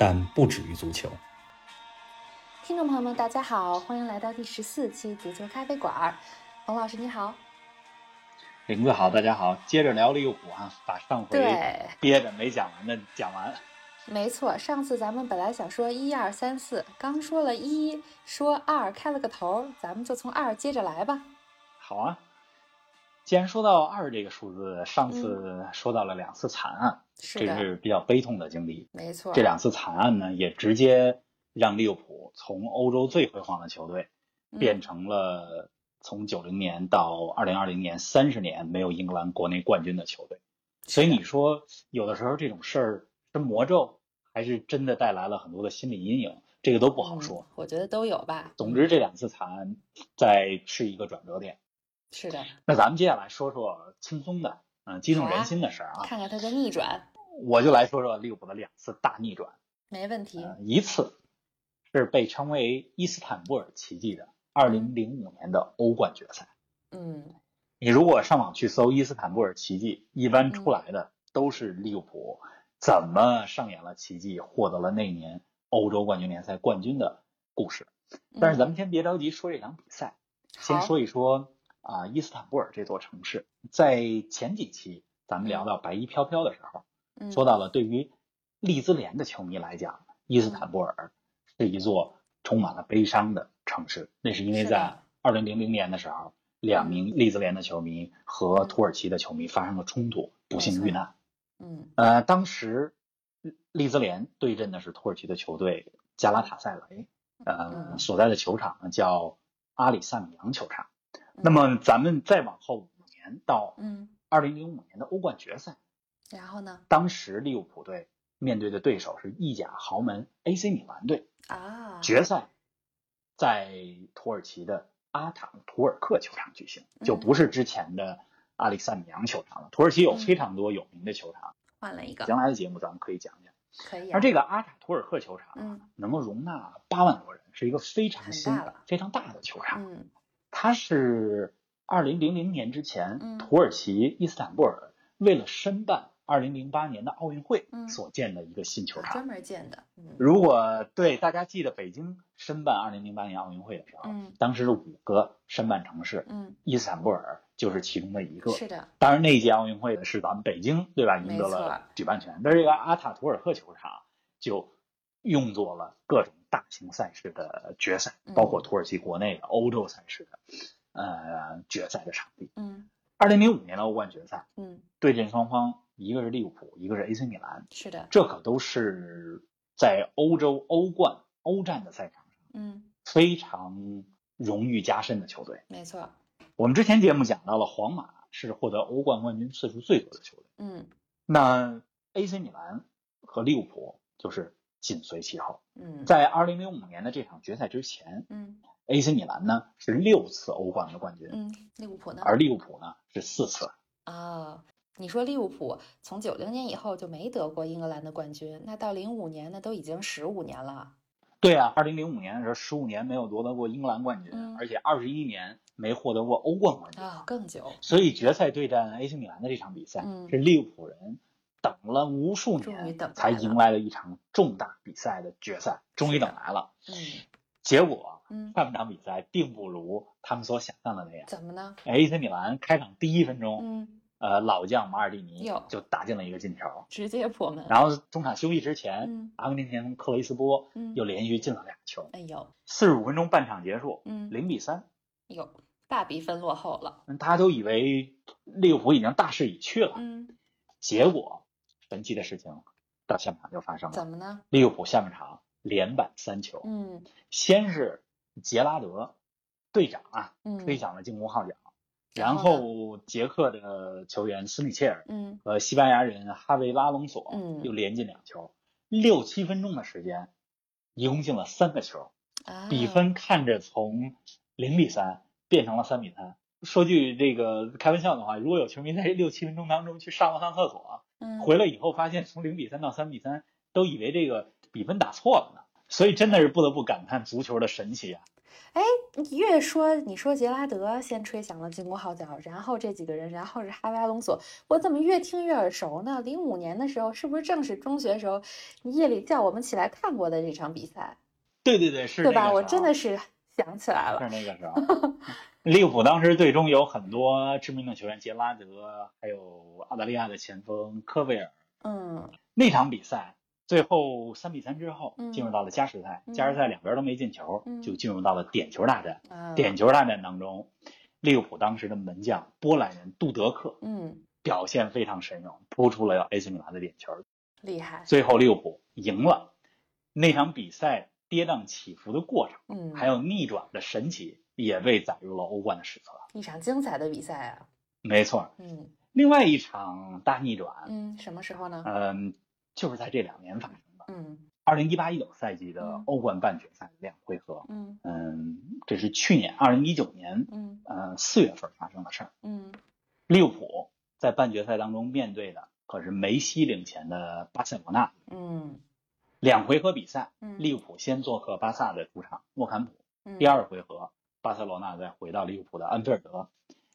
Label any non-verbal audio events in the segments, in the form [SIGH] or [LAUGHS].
但不止于足球。听众朋友们，大家好，欢迎来到第十四期足球咖啡馆。冯老师你好，林子好，大家好，接着聊利物浦啊，把上回对憋着没讲完的讲完。没错，上次咱们本来想说一二三四，刚说了一，说二开了个头，咱们就从二接着来吧。好啊，既然说到二这个数字，上次说到了两次惨案，嗯是这，是比较悲痛的经历。没错，这两次惨案呢，也直接让利物浦从欧洲最辉煌的球队嗯变成了从九零年到二零二零年三十年没有英格兰国内冠军的球队。所以你说，有的时候这种事儿是魔咒，还是真的带来了很多的心理阴影，这个都不好说。嗯我觉得都有吧。总之，这两次惨案在是一个转折点。是的，那咱们接下来说说轻松的，嗯、激动人心的事儿啊。看看它的逆转，我就来说说利物浦的两次大逆转。没问题。呃，一次是被称为伊斯坦布尔奇迹的2005年的欧冠决赛。嗯，你如果上网去搜伊斯坦布尔奇迹，一般出来的都是利物浦怎么上演了奇迹，获得了那年欧洲冠军联赛冠军的故事。但是咱们先别着急说这场比赛，先说一说啊、伊斯坦布尔这座城市。在前几期咱们聊到白衣飘飘的时候，嗯说到了对于利兹联的球迷来讲，伊斯坦布尔是一座充满了悲伤的城市。那是因为在二零零零年的时候，两名利兹联的球迷和土耳其的球迷发生了冲突，不幸遇难。嗯呃，当时利兹联对阵的是土耳其的球队加拉塔塞雷，呃，嗯所在的球场呢叫阿里萨米扬球场。嗯那么咱们再往后五年到嗯，二零零五年的欧冠决赛，然后呢？当时利物浦队面对的对手是意甲豪门 AC 米兰队，啊，决赛在土耳其的阿塔图尔克球场举行，就不是之前的阿里萨米扬球场了。土耳其有非常多有名的球场，换了一个，将来的节目咱们可以讲讲。可以啊。而这个阿塔图尔克球场嗯能够容纳八万多人，是一个非常很新大了、非常大的球场。嗯它是二零零零年之前，嗯土耳其伊斯坦布尔为了申办二零零八年的奥运会嗯所建的一个新球场。专门建的。嗯如果对大家记得北京申办二零零八年奥运会的时候，嗯当时是五个申办城市，嗯，伊斯坦布尔就是其中的一个。是的，当然，那一届奥运会的是咱们北京对吧？赢得了举办权，但是这个阿塔图尔克球场就用作了各种大型赛事的决赛，嗯包括土耳其国内的欧洲赛事的呃决赛的场地。嗯二零零五年的欧冠决赛嗯，对阵双方，一个是利物浦，一个是 AC 米兰，是的，这可都是在欧洲欧冠、欧战的赛场上嗯，非常荣誉加身的球队。没错，我们之前节目讲到了，皇马是获得欧冠冠军次数最多的球队，嗯那 AC 米兰和利物浦就是紧随其后。嗯，在二零零五年的这场决赛之前嗯，AC 米兰呢是六次欧冠的冠军，嗯，利物浦呢？而利物浦呢是四次。啊，你说利物浦从九零年以后就没得过英格兰的冠军，那到零五年那都已经十五年了。对啊，二零零五年的时候，十五年没有夺得过英格兰冠军，嗯而且二十一年没获得过欧冠冠军。啊，更久，所以决赛对战 AC 米兰的这场比赛，嗯是利物浦人等了无数年才迎来了一场重大比赛的决赛，终于等来了。嗯结果嗯，上半场比赛并不如他们所想象的那样。怎么呢？AC 米兰开场第一分钟，嗯，呃，老将马尔蒂尼哟就打进了一个进球，直接破门。然后中场休息之前，嗯阿根廷前锋克雷斯波嗯，又连续进了俩球。哎呦，四十五分钟半场结束，嗯，零比三，有大比分落后了。大家都以为利物浦已经大势已去了，嗯，结果神奇的事情到下半场就发生了。怎么呢？利物浦下半场连扳三球，嗯先是杰拉德队长啊嗯，吹响了进攻号角，然然后捷克的球员斯米切尔嗯和西班牙人哈维拉隆索嗯又连进两球，六七分钟的时间，一共进了三个球，啊，比分看着从零比三变成了三比三。说句这个开玩笑的话，如果有球迷在这六七分钟当中去上了趟厕所，嗯回来以后发现从零比三到三比三，都以为这个比分打错了呢。所以真的是不得不感叹足球的神奇啊！你越说你说杰拉德先吹响了进攻号角，然后这几个人，然后是哈维·阿隆索，我怎么越听越耳熟呢？零五年的时候，是不是正是中学时候你夜里叫我们起来看过的这场比赛，对对对，是对吧？我真的是想起来了。是那个时候，[LAUGHS] 利物浦当时队中有很多知名的球员，杰拉德，还有澳大利亚的前锋科维尔。嗯那场比赛最后三比三之后嗯，进入到了加时赛，嗯加时赛两边都没进球嗯，就进入到了点球大战。啊，点球大战当中，利物浦当时的门将波兰人杜德克嗯，表现非常神勇，扑出了 AC 米兰的点球，厉害。最后利物浦赢了。那场比赛跌宕起伏的过程，嗯，还有逆转的神奇，也被载入了欧冠的史册。一场精彩的比赛啊。没错，嗯另外一场大逆转，嗯，什么时候呢？嗯，就是在这两年发生的。嗯二零一八一九赛季的嗯欧冠半决赛两回合，嗯嗯，这是去年二零一九年，嗯呃四月份发生的事儿。嗯利物浦在半决赛当中面对的可是梅西领衔的巴塞罗那。嗯两回合比赛，嗯，利物浦先做客巴萨的主场诺坎普，嗯第二回合巴塞罗那再回到利物浦的安菲尔德。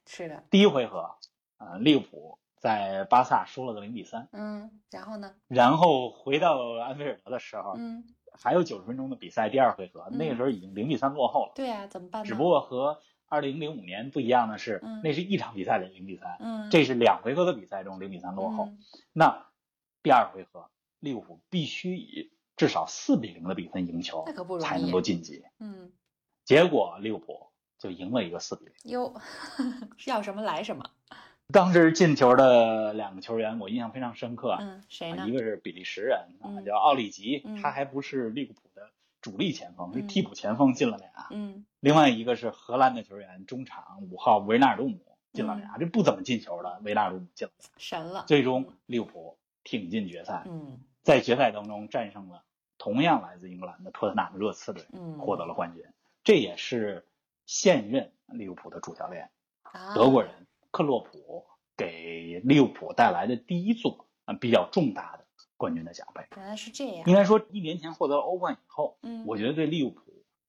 是的，第一回合，呃，利物浦在巴萨输了个零比三，嗯，然后呢？然后回到安菲尔德的时候，嗯，还有九十分钟的比赛，第二回合，嗯那个时候已经零比三落后了。对呀，怎么办呢？只不过和二零零五年不一样的是，嗯那是一场比赛的零比三，嗯，这是两回合的比赛中零比三落后。嗯那第二回合，利物浦必须以至少四比零的比分赢球那可不容易才能够晋级。嗯，结果利物浦就赢了一个四比零。哟，[LAUGHS] 要什么来什么。当时进球的两个球员，我印象非常深刻。嗯，谁呢啊一？个是比利时人叫奥里吉，嗯他还不是利物浦的主力前锋，是嗯替补前锋进了俩。嗯另外一个是荷兰的球员，中场五号维纳尔杜姆进了俩，这不怎么进球的维纳尔杜姆进了俩。神了。最终利物浦挺进决赛，嗯在决赛当中战胜了同样来自英格兰的托特纳姆热刺队，嗯，获得了冠军。这也是现任利物浦的主教练啊德国人克洛普给利物浦带来的第一座啊比较重大的冠军的奖杯。原来是这样应。该说，一年前获得了欧冠以后，嗯，我觉得对利物浦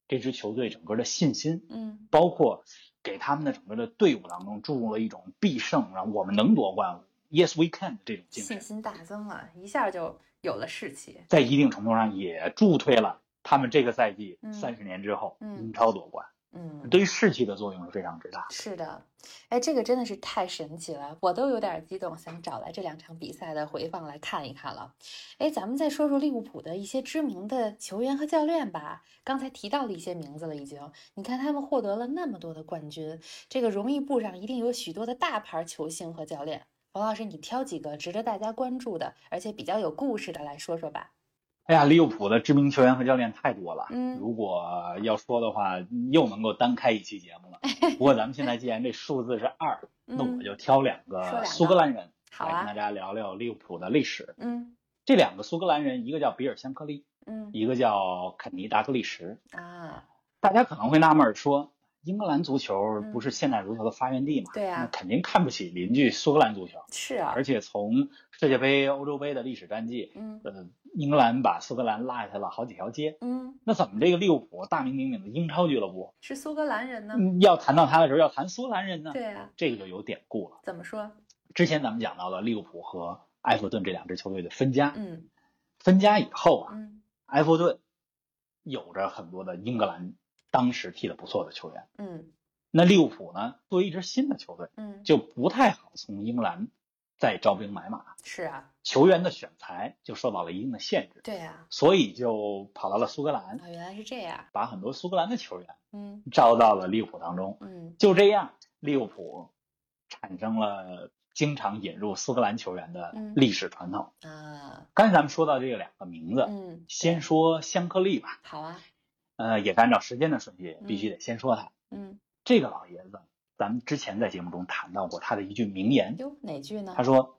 这支球队整个的信心，嗯包括给他们的整个的队伍当中注入了一种必胜，然后我们能夺冠，Yes we can 的这种精神，信心大增了，一下就有了士气。在一定程度上也助推了他们这个赛季嗯三十年之后嗯英超夺冠，嗯，对于士气的作用是非常之大。是的，哎，这个真的是太神奇了，我都有点激动，想找来这两场比赛的回放来看一看了。哎，咱们再说说利物浦的一些知名的球员和教练吧。刚才提到了一些名字了，已经。你看他们获得了那么多的冠军，这个荣誉簿上一定有许多的大牌球星和教练。冯老师，你挑几个值得大家关注的，而且比较有故事的来说说吧。哎呀，利物浦的知名球员和教练太多了，嗯如果要说的话，又能够单开一期节目了。[LAUGHS] 不过咱们现在既然这数字是二，那嗯我就挑两个个苏格兰人来跟大啊，家聊聊利物浦的历史。嗯这两个苏格兰人，一个叫比尔香克利，嗯一个叫肯尼达格利什。啊，大家可能会纳闷说，英格兰足球嗯不是现代足球的发源地嘛？对啊那肯定看不起邻居苏格兰足球。是啊，而且从世界杯、欧洲杯的历史战绩，嗯呃，英格兰把苏格兰落下了好几条街。嗯，那怎么这个利物浦大名鼎鼎的英超俱乐部，是苏格兰人呢？嗯，要谈到他的时候要谈苏格兰人呢？对啊，这个就有典故了。怎么说？之前咱们讲到了利物浦和埃弗顿这两支球队的分家，嗯分家以后啊，嗯埃弗顿有着很多的英格兰当时踢得不错的球员。嗯那利物浦呢，作为一支新的球队，嗯，就不太好从英格兰再招兵买马，是啊，球员的选材就受到了一定的限制，对啊，所以就跑到了苏格兰，啊，原来是这样。把很多苏格兰的球员嗯招到了利物浦当中。嗯就这样，利物浦产生了经常引入苏格兰球员的嗯历史传统。啊刚才咱们说到这两个名字，嗯，先说香克利吧，好啊，呃，也是按照时间的顺序，必须得先说他。嗯，这个老爷子，咱们之前在节目中谈到过他的一句名言，哟，哪句呢？他说：“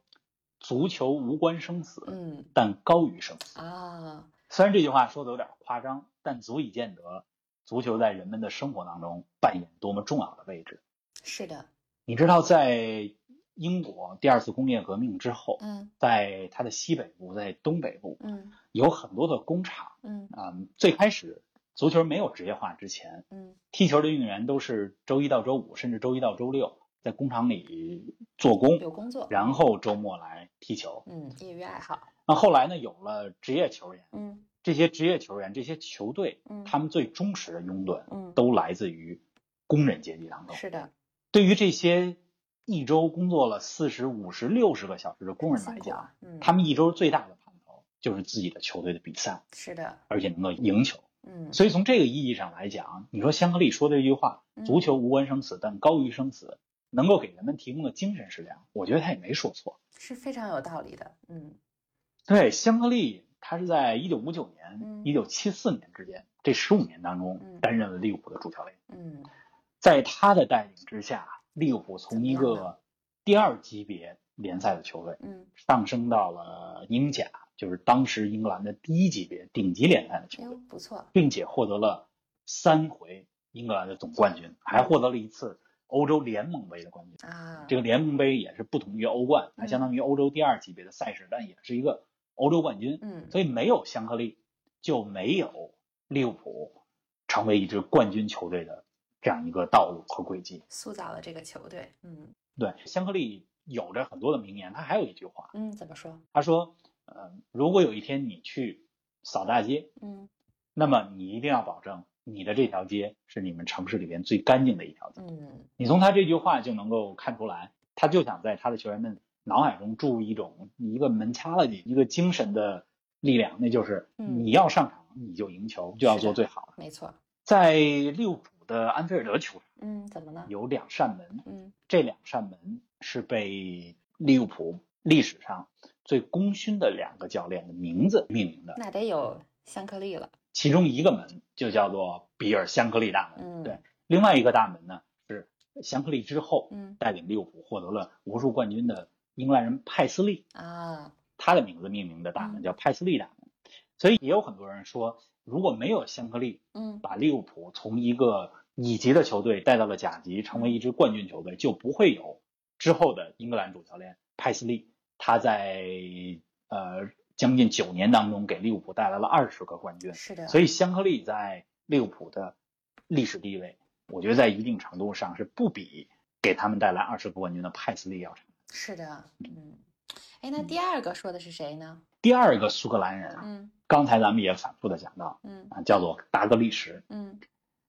足球无关生死，嗯但高于生死。啊，虽然这句话说的有点夸张，但足以见得足球在人们的生活当中扮演多么重要的位置。是的，你知道，在英国第二次工业革命之后，嗯在它的西北部，在东北部嗯有很多的工厂嗯啊、最开始足球没有职业化之前，嗯踢球的运动员都是周一到周五，甚至周一到周六在工厂里做工，有工作，然后周末来踢球。嗯，业余爱好，那后来呢，有了职业球员，嗯这些职业球员、这些球队，嗯他们最忠实的拥趸嗯，都来自于工人阶级当中。是的，对于这些一周工作了四十五十、六十个小时的工人来讲嗯，他们一周最大的盼头就是自己的球队的比赛，是的，而且能够赢球。嗯，所以从这个意义上来讲，你说香格里说的这句话嗯“足球无关生死，但高于生死”，能够给人们提供的精神食粮，我觉得他也没说错。是非常有道理的，嗯。对，香格里他是在一九五九嗯。年、一九七四年之间这十五年当中嗯。担任了利物浦的主教练。嗯。在他的带领之下，利物浦从一个第二级别联赛的球队嗯。上升到了英甲，就是当时英格兰的第一级别顶级联赛的球队，不错，并且获得了三回英格兰的总冠军，还获得了一次欧洲联盟杯的冠军。啊，这个联盟杯也是不同于欧冠，它嗯相当于欧洲第二级别的赛事，但也是一个欧洲冠军。嗯所以没有香克利，就没有利物浦成为一支冠军球队的这样一个道路和轨迹。塑造了这个球队，嗯对，香克利有着很多的名言，他还有一句话，嗯，怎么说？他说：“呃，如果有一天你去扫大街，嗯那么你一定要保证你的这条街是你们城市里边最干净的一条街。嗯你从他这句话就能够看出来，他就想在他的球员们脑海中注入一种一个门掐了你一个精神的力量，那就是嗯你要上场你就赢球，就要做最好的。没错，在利物浦的安菲尔德球场嗯，怎么呢？有两扇门，嗯这两扇门是被利物浦历史上最功勋的两个教练的名字命名的，那得有香克利了，其中一个门就叫做比尔香克利大门，嗯对，另外一个大门呢是香克利之后嗯带领利物浦获得了无数冠军的英格兰人派斯利，啊，他的名字命名的大门嗯叫派斯利大门，所以也有很多人说，如果没有香克利嗯把利物浦从一个乙级的球队带到了甲级，成为一支冠军球队，就不会有之后的英格兰主教练派斯利。他在呃将近九年当中给利物浦带来了二十个冠军，是的，所以香克利在利物浦的历史地位，我觉得在一定程度上是不比给他们带来二十个冠军的派斯利要差。是的，嗯，哎，那第二个说的是谁呢？第二个苏格兰人啊，嗯刚才咱们也反复的讲到嗯啊，叫做达格利什。嗯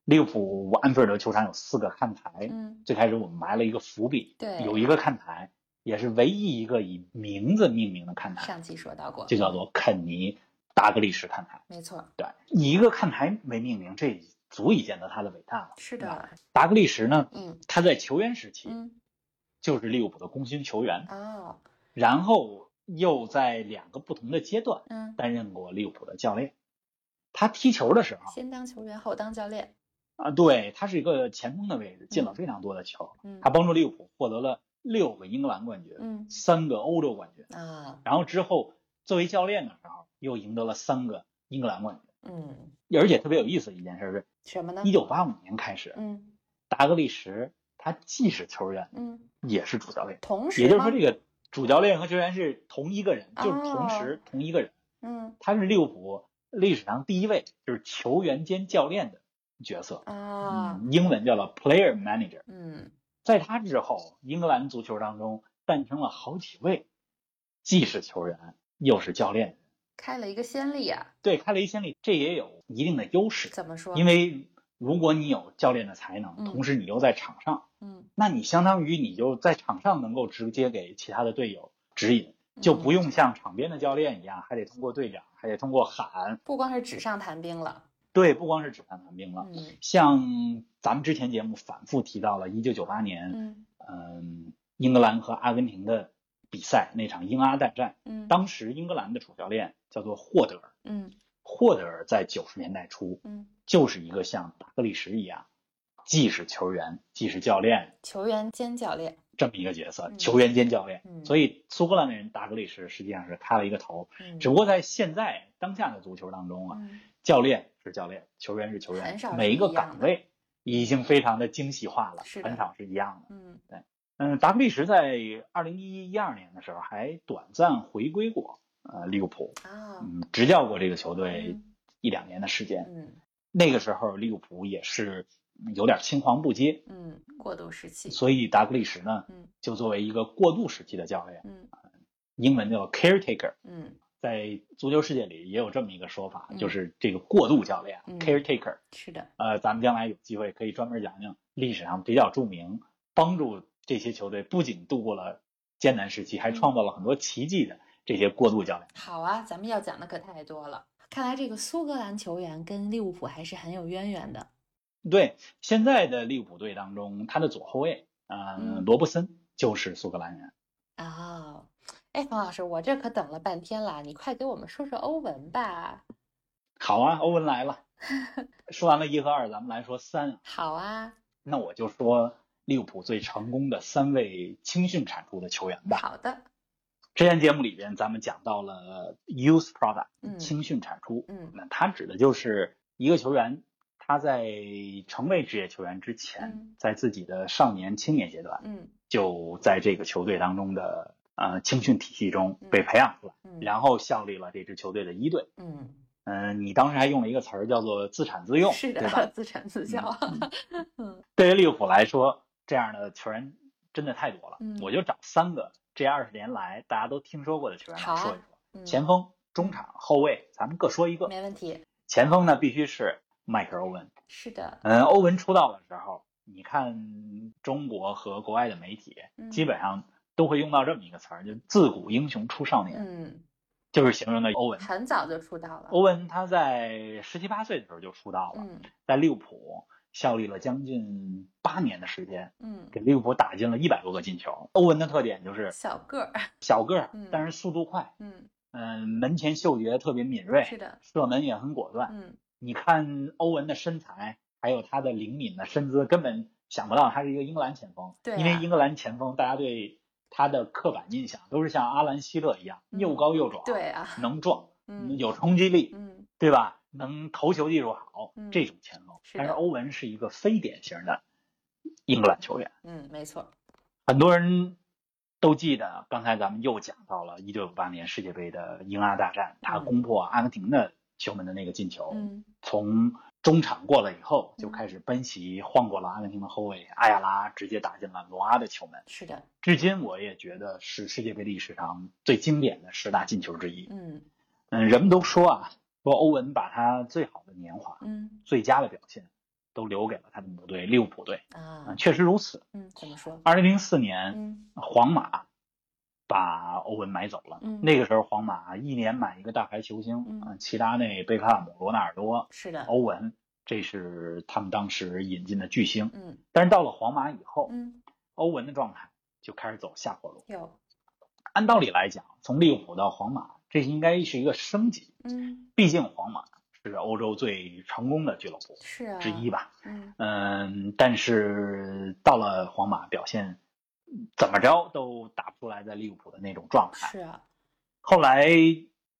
利物浦安菲尔德球场有四个看台，嗯最开始我们埋了一个伏笔，对有一个看台，也是唯一一个以名字命名的看台，上期说到过，就叫做肯尼达格利什看台。没错，对，以一个看台为命名，这足以见得他的伟大了。是的，达格利什呢，嗯他在球员时期嗯就是利物浦的功勋球员，哦然后又在两个不同的阶段嗯，担任过利物浦的教练。他踢球的时候先当球员后当教练，啊，对他是一个前锋的位置，进了嗯非常多的球。嗯他帮助利物浦获得了六个英格兰冠军，嗯三个欧洲冠军，啊然后之后作为教练的时候又赢得了三个英格兰冠军。嗯，而且特别有意思的一件事是，什么呢？一九八五年开始，嗯达格利什他既是球员，嗯，也是主教练，同时也就是说，这个主教练和球员是同一个人，就是同哦时同一个人。嗯他是利物浦历史上第一位就是球员兼教练的角色，啊嗯，英文叫做 player manager。嗯在他之后，英格兰足球当中诞生了好几位既是球员又是教练，开了一个先例啊，对，开了一先例，这也有一定的优势。怎么说？因为如果你有教练的才能，嗯同时你又在场上，嗯那你相当于你就在场上能够直接给其他的队友指引，就不嗯用像场边的教练一样，还得通过队长，还得通过喊。不光是纸上谈兵了，对，不光是纸上谈兵了，嗯。像咱们之前节目反复提到了，一九九八年，嗯。嗯，英格兰和阿根廷的比赛那场英阿大战，嗯。当时英格兰的主教练叫做霍德尔，嗯。霍德尔在九十年代初嗯，就是一个像达格利什一样，既是球员既是教练，球员兼教练，这么一个角色，嗯球员兼教练。嗯。所以苏格兰人达格利什实际上是开了一个头，嗯。只不过在现在当下的足球当中啊，嗯教练是教练，球员是球员每一个岗位已经非常的精细化了，很少是一样的。嗯对嗯，达格利什在二零一一二年的时候还短暂回归过呃利物浦，啊嗯，执教过这个球队嗯一两年的时间。嗯那个时候利物浦也是有点青黄不接，嗯，过渡时期，所以达格利什呢嗯就作为一个过渡时期的教练，嗯英文叫 caretaker，嗯在足球世界里也有这么一个说法，嗯就是这个过渡教练、嗯 caretaker。是的，呃，咱们将来有机会可以专门讲讲历史上比较著名，帮助这些球队不仅度过了艰难时期，还嗯创造了很多奇迹的这些过渡教练。好啊，咱们要讲的可太多了。看来这个苏格兰球员跟利物浦还是很有渊源的。对，现在的利物浦队当中，他的左后卫，呃，嗯罗布森就是苏格兰人。哦，哎，冯老师，我这可等了半天了，你快给我们说说欧文吧。好啊，欧文来了。[LAUGHS] 说完了一和二，咱们来说三。好啊，那我就说利物浦最成功的三位青训产出的球员吧。好的，之前节目里边咱们讲到了 youth product 嗯青训产出，嗯那它指的就是一个球员他在成为职业球员之前，嗯在自己的少年青年阶段，嗯就在这个球队当中的呃青训体系中嗯被培养出来，嗯，然后效力了这支球队的一队。嗯，嗯、你当时还用了一个词儿叫做自产自用，是对吧？的，自产自销。[LAUGHS] 嗯对于利物浦来说，这样的球员真的太多了。嗯我就找三个这二十年来大家都听说过的球员来说一说。嗯，前锋、中场、后卫，咱们各说一个。没问题。前锋呢，必须是迈克尔·欧文。是的，嗯，欧文出道的时候，你看中国和国外的媒体，嗯基本上都会用到这么一个词儿，就“自古英雄出少年”，嗯，就是形容的欧文。很早就出道了。欧文他在十七八岁的时候就出道了，嗯在利物浦效力了将近八年的时间，嗯，给利物浦打进了一百多个进球。欧文的特点就是小个儿。小个儿嗯，但是速度快，嗯，嗯，门前嗅觉特别敏锐，是的。射门也很果断。嗯你看欧文的身材，还有他的灵敏的身姿，根本想不到他是一个英格兰前锋。对啊因为英格兰前锋大家对他的刻板印象都是像阿兰希勒一样，嗯又高又壮，对啊。能撞，嗯有冲击力，嗯对吧？能投球技术好，嗯这种前锋。但是欧文是一个非典型的英格兰球员，嗯，没错。很多人都记得，刚才咱们又讲到了1958年世界杯的英阿大战，他嗯攻破阿根廷的球门的那个进球。嗯从中场过了以后，就嗯开始奔袭，晃过了阿根廷的后卫阿亚拉，直接打进了罗阿的球门。是的。至今我也觉得是世界杯历史上最经典的十大进球之一。嗯嗯，人们都说啊，说欧文把他最好的年华、嗯最佳的表现都留给了他的母队利物浦队。啊嗯，确实如此。嗯，怎么说？二零零四年，嗯皇马把欧文买走了。嗯那个时候，皇马一年买一个大牌球星，嗯啊齐达内、贝克汉姆、罗纳尔多、是的。欧文，这是他们当时引进的巨星。嗯但是到了皇马以后，嗯，欧文的状态就开始走下坡路。有。按道理来讲，从利物浦到皇马，这应该是一个升级。嗯，毕竟皇马是欧洲最成功的俱乐部是啊。之一吧。嗯嗯，但是到了皇马，表现怎么着都打不出来在利物浦的那种状态。是啊。后来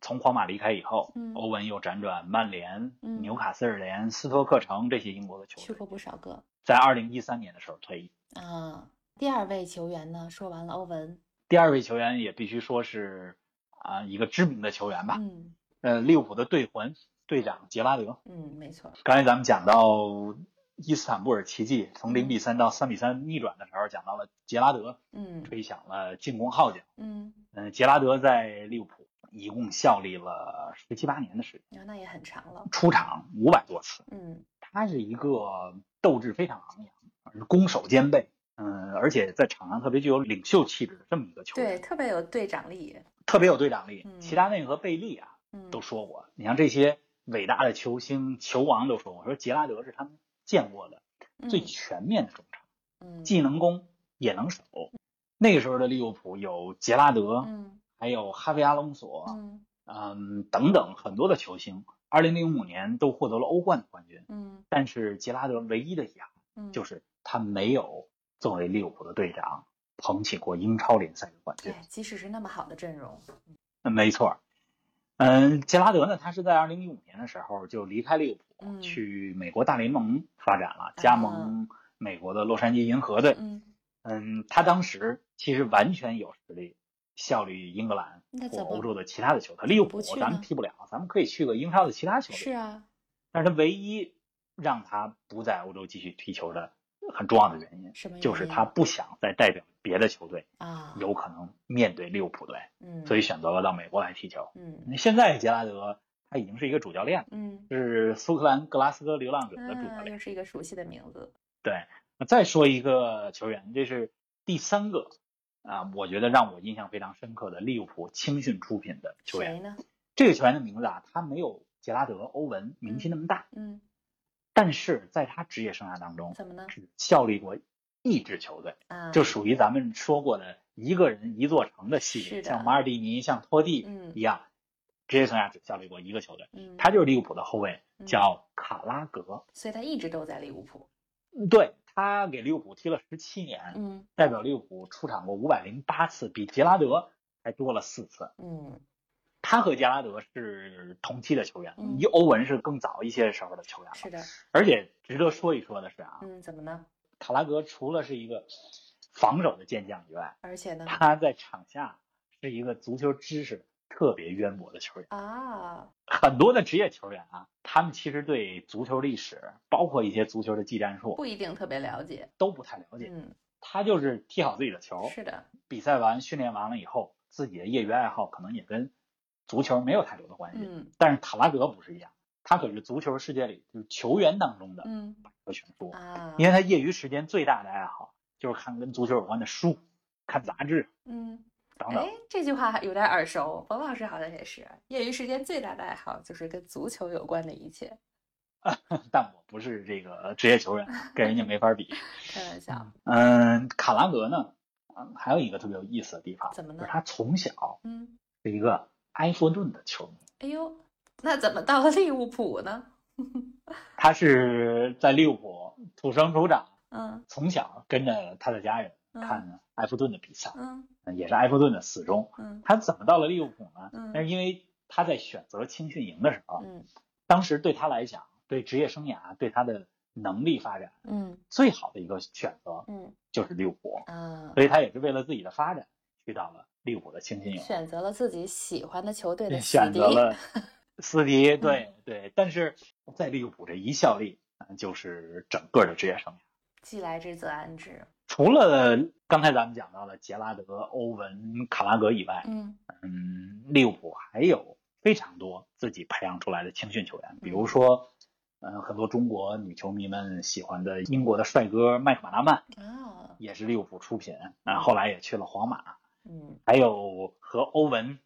从皇马离开以后，嗯欧文又辗转曼联、嗯纽卡斯尔联、斯托克城这些英国的球队，去过不少个在二零一三年的时候退役。啊。第二位球员呢？说完了欧文。第二位球员也必须说是啊、一个知名的球员吧，嗯呃，利物浦的队魂队长杰拉德。嗯，没错。刚才咱们讲到伊斯坦布尔奇迹从零比三到三比三逆转的时候，讲到了杰拉德嗯吹响了进攻号角。嗯，嗯、杰拉德在利物浦一共效力了十七八年的时间，啊那也很长了。出场五百多次。嗯他是一个斗志非常昂扬，攻守兼备，嗯，而且在场上特别具有领袖气质的这么一个球员，对，特别有队长力。特别有队长力。嗯齐达内和贝利啊嗯，都说过，你像这些伟大的球星、球王都说过，说杰拉德是他们见过的最嗯全面的中场，嗯既能攻也能守。那个时候的利物浦有杰拉德，嗯还有哈维·阿隆索，嗯嗯，等等很多的球星。二零零五年都获得了欧冠的冠军，嗯但是杰拉德唯一的遗憾嗯，就是他没有作为利物浦的队长捧起过英超联赛的冠军对。，即使是那么好的阵容，嗯，没错。嗯，杰拉德呢，他是在二零一五年的时候就离开利物浦，嗯去美国大联盟发展了，加盟美国的洛杉矶银河队。嗯，嗯，他当时其实完全有实力效力英格兰或欧洲的其他的球队。利物浦咱们踢不了，咱们可以去个英超的其他球队。是啊，但是他唯一让他不在欧洲继续踢球的很重要的原因，什么因？就是他不想再代表别的球队啊，有可能面对利物浦队，嗯，所以选择了到美国来踢球。嗯现在杰拉德他已经是一个主教练了，嗯，是苏格兰格拉斯哥流浪者的主教啊，练。又是一个熟悉的名字，对，那再说一个球员，这是第三个啊，我觉得让我印象非常深刻的利物浦青训出品的球员。谁呢？这个球员的名字啊，他没有杰拉德、欧文名气那么大，嗯，但是在他职业生涯当中，怎么呢？只效力过一支球队，啊，就属于咱们说过的一个人一座城的系列，像马尔蒂尼、像托蒂嗯一样，职业生涯只效力过一个球队，嗯，他就是利物浦的后卫，嗯叫卡拉格。所以他一直都在利物浦，对他给利物浦踢了十七年，嗯代表利物浦出场过五百零八次，比杰拉德还多了四次。嗯他和杰拉德是同期的球员，嗯一欧文是更早一些时候的球员了。是的，而且值得说一说的是啊，嗯，怎么呢？卡拉格除了是一个防守的健将以外，而且呢？他在场下是一个足球知识特别渊博的球员。啊，很多的职业球员啊，他们其实对足球历史，包括一些足球的技战术不一定特别了解，都不太了解。嗯，他就是踢好自己的球，是的，比赛完、训练完了以后，自己的业余爱好可能也跟足球没有太多的关系。嗯但是塔拉格不是一样，他可是足球世界里就是球员当中的嗯百科全书，啊，因为他业余时间最大的爱好就是看跟足球有关的书、看杂志嗯，等等哎。，这句话有点耳熟，冯老师好像也是，业余时间最大的爱好就是跟足球有关的一切，[LAUGHS] 但我不是这个职业球员，跟人家没法比。[LAUGHS] 开玩笑，嗯，卡拉格呢，嗯，还有一个特别有意思的地方，怎么呢就是他从小嗯，是一个埃弗顿的球迷，哎呦，那怎么到了利物浦呢？[LAUGHS] 他是在利物浦土生土长，嗯。从小跟着他的家人嗯。看埃弗顿的比赛，嗯。也是埃弗顿的死忠。嗯。他怎么到了利物浦呢？嗯。那是因为他在选择青训营的时候，嗯。当时对他来讲，对职业生涯、对他的能力发展嗯。最好的一个选择嗯。就是利物浦，嗯，所以他也是为了自己的发展去到了利物浦的青训营，选择了自己喜欢的球队的选择了 [LAUGHS] 斯迪，对对，但是在利物浦这一效力，嗯就是整个的职业生涯。既来之则安之，除了刚才咱们讲到的杰拉德、欧文、卡拉格以外，嗯嗯，利物浦还有非常多自己培养出来的青训球员，比如说，嗯，很多中国女球迷们喜欢的英国的帅哥麦克马纳曼，啊也是利物浦出品，啊，后来也去了皇马，嗯还有和欧文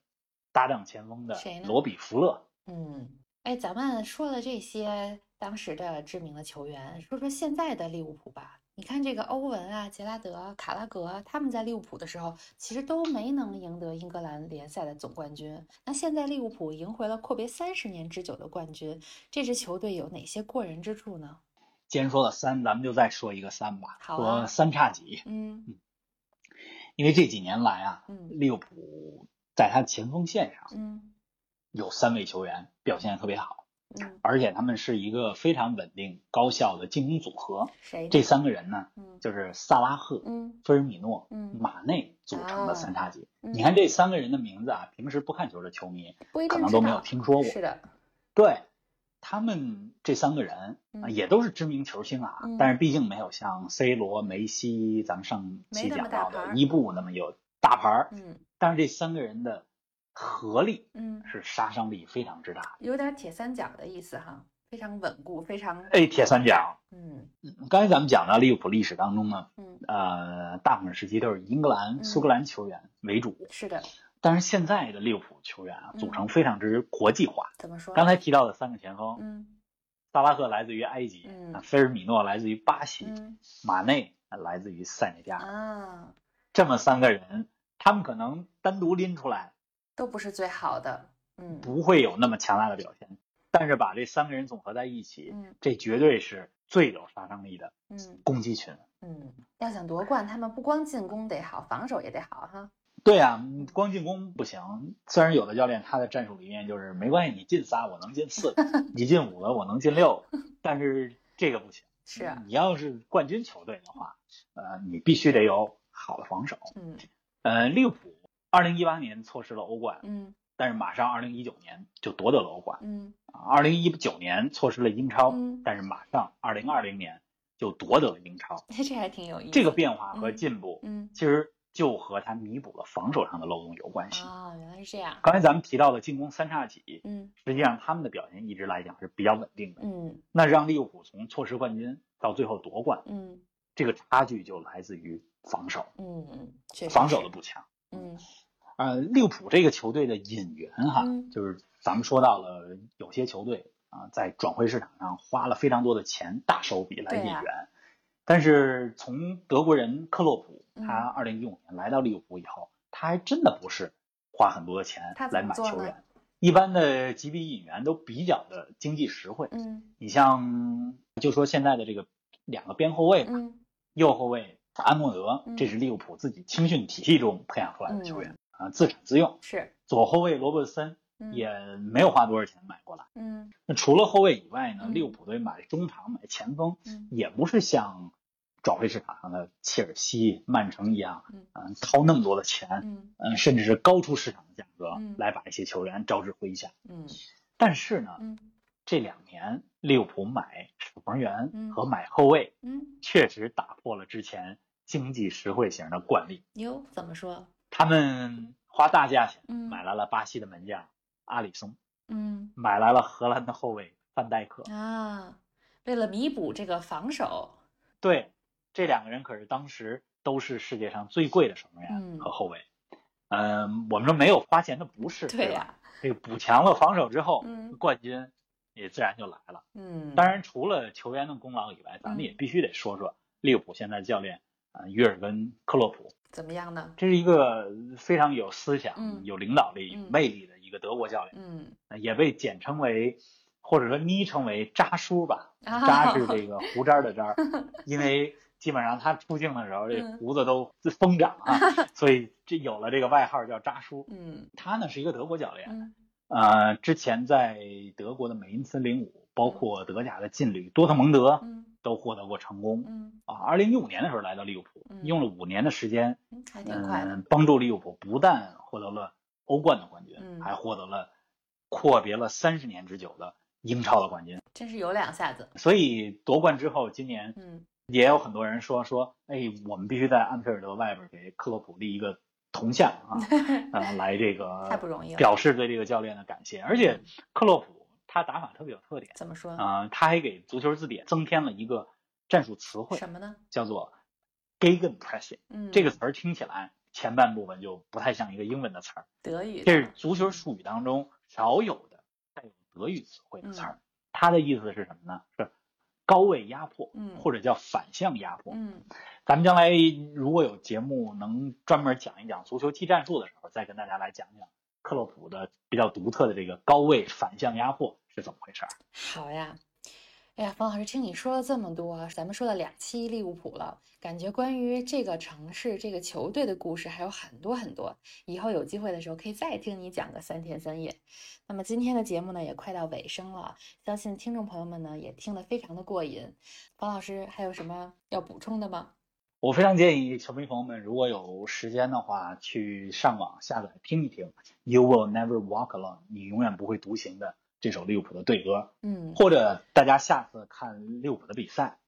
搭档前锋的谁呢罗比福勒。嗯，哎，咱们说了这些当时的知名的球员，说说现在的利物浦吧。你看这个欧文啊、杰拉德、卡拉格，他们在利物浦的时候，其实都没能赢得英格兰联赛的总冠军。那现在利物浦赢回了阔别三十年之久的冠军，这支球队有哪些过人之处呢？既然说了三，咱们就再说一个三吧，好啊说三叉戟，嗯因为这几年来啊，嗯利物浦在他前锋线上嗯有三位球员表现特别好。嗯，而且他们是一个非常稳定、高效的进攻组合。谁？这三个人呢，嗯就是萨拉赫、嗯菲尔米诺、嗯马内组成的啊三叉戟。嗯你看这三个人的名字啊，平时不看球的球迷可能都没有听说过。是的，对，他们这三个人也都是知名球星啊，嗯。但是毕竟没有像 C 罗、梅西，咱们上期讲到的伊布那么有大牌儿。嗯。但是这三个人的合力嗯，是杀伤力非常之大的。有点铁三角的意思哈，非常稳固，非常哎，铁三角。嗯。嗯刚才咱们讲到利物浦历史当中呢，嗯，呃，大部分时期都是英格兰、嗯。苏格兰球员为主，是的，但是现在的利物浦球员啊，嗯组成非常之国际化。怎么说？刚才提到的三个前锋，嗯萨拉赫来自于埃及，嗯啊菲尔米诺来自于巴西，嗯马内来自于塞内加尔。啊，这么三个人，他们可能单独拎出来都不是最好的，嗯不会有那么强大的表现，但是把这三个人总合在一起，嗯这绝对是最有杀伤力的嗯攻击群，嗯，要想夺冠，他们不光进攻得好，防守也得好哈。对啊，光进攻不行。虽然有的教练他的战术理念就是没关系，你进仨我能进四个，[LAUGHS] 你进五个我能进六个，[LAUGHS] 但是这个不行。是啊，你要是冠军球队的话，呃，你必须得有好的防守。嗯呃，利物浦二零一八年错失了欧冠，嗯但是马上二零一九年就夺得了欧冠。嗯二零一九年错失了英超，嗯但是马上二零二零年就夺得了英超。哎，这还挺有意思。这个变化和进步，嗯其实就和他弥补了防守上的漏洞有关系。啊，原来是这样。刚才咱们提到的进攻三叉戟，嗯实际上他们的表现一直来讲是比较稳定的。嗯那让利物浦从错失冠军到最后夺冠，嗯这个差距就来自于防守，嗯嗯，确实防守的不强。嗯呃，利物浦这个球队的引援哈，嗯就是咱们说到了有些球队啊、在转会市场上花了非常多的钱，大手笔来引援。但是从德国人克洛普，嗯他二零一五年来到利物浦以后，他还真的不是花很多的钱来买球员。一般的几笔引援都比较的经济实惠。嗯你像就说现在的这个两个边后卫吧，嗯右后卫安莫德嗯，这是利物浦自己青训体系中培养出来的球员啊，自产自用。是左后卫罗伯森嗯也没有花多少钱买过来。嗯。那除了后卫以外呢，嗯。利物浦队买中场、买前锋，嗯。也不是像转会市场上的切尔西、曼城一样，嗯。嗯，掏那么多的钱，嗯。嗯，甚至是高出市场的价格嗯。来把一些球员招至麾下。嗯。但是呢，嗯。这两年利物浦买守门员嗯。和买后卫，嗯，确实打破了之前经济实惠型的惯例。哟，怎么说？他们花大价钱嗯。买来了巴西的门将阿里松，嗯买来了荷兰的后卫范戴克。啊，为了弥补这个防守，对，这两个人可是当时都是世界上最贵的守门嗯员和后卫。嗯，我们说没有花钱的不是，对呀，这个补强了防守之后，嗯冠军也自然就来了。嗯，当然，除了球员的功劳以外，咱们也嗯必须得说说利物浦现在教练啊、约尔根·克洛普，怎么样呢？这是一个非常有思想、嗯有领导力、有嗯魅力的一个德国教练，嗯呃也被简称为或者说昵称为“渣叔”吧。啊渣是 [LAUGHS] 这个胡渣的渣，[LAUGHS] 因为基本上他出镜的时候，这嗯胡子都疯长啊，[LAUGHS] 所以这有了这个外号叫渣叔。嗯他呢是一个德国教练，嗯呃，之前在德国的美因茨零五，包括德甲的劲旅多特蒙德嗯都获得过成功。嗯啊，二零一五年的时候来到利物浦，嗯用了五年的时间，嗯，还挺快的嗯，，帮助利物浦不但获得了欧冠的冠军，嗯还获得了阔别了三十年之久的英超的冠军。真是有两下子。所以夺冠之后，今年嗯也有很多人说说，哎，我们必须在安菲尔德外边给克洛普立一个铜像啊，呃，[LAUGHS] 来这个太不容易了表示对这个教练的感谢。而且克洛普他打法特别有特点怎么说？啊、他还给足球字典增添了一个战术词汇，什么呢？叫做 “gegen pressing”。嗯，这个词儿听起来前半部分就不太像一个英文的词儿，德语，这是足球术语当中少有的带有德语词汇的词儿。它的意思是什么呢？是高位压迫，嗯或者叫反向压迫。嗯咱们将来如果有节目能专门讲一讲足球技战术的时候，再跟大家来讲讲克洛普的比较独特的这个高位反向压迫是怎么回事儿。好呀。哎呀，冯老师，听你说了这么多，咱们说了两期利物浦了，感觉关于这个城市、这个球队的故事还有很多很多。以后有机会的时候可以再听你讲个三天三夜。那么今天的节目呢也快到尾声了，相信听众朋友们呢也听得非常的过瘾。冯老师还有什么要补充的吗？我非常建议球迷朋友们，如果有时间的话，去上网下载听一听《You Will Never Walk Alone》，你永远不会独行的这首利物浦的队歌。嗯或者大家下次看利物浦的比赛，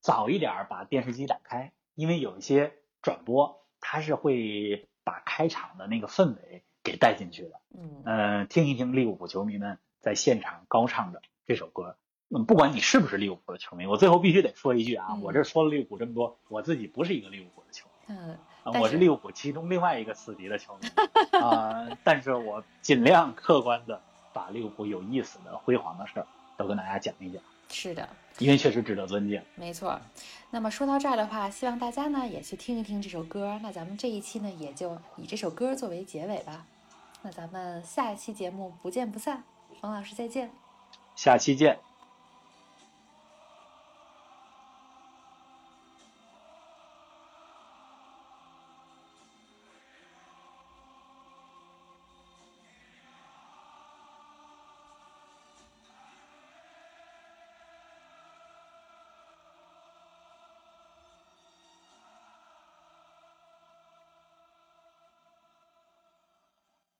早一点把电视机打开，因为有一些转播它是会把开场的那个氛围给带进去的。嗯呃，听一听利物浦球迷们在现场高唱的这首歌。嗯，不管你是不是利物浦的球迷，我最后必须得说一句啊，嗯我这说了利物浦这么多，我自己不是一个利物浦的球迷。嗯我是利物浦其中另外一个死敌的球迷 [LAUGHS] 啊、但是我尽量客观的把利物浦有意思的、辉煌的事儿都跟大家讲一讲，是的。因为确实值得尊敬。没错，那么说到这儿的话，希望大家呢也去听一听这首歌。那咱们这一期呢也就以这首歌作为结尾吧。那咱们下一期节目不见不散，冯老师再见。下期见。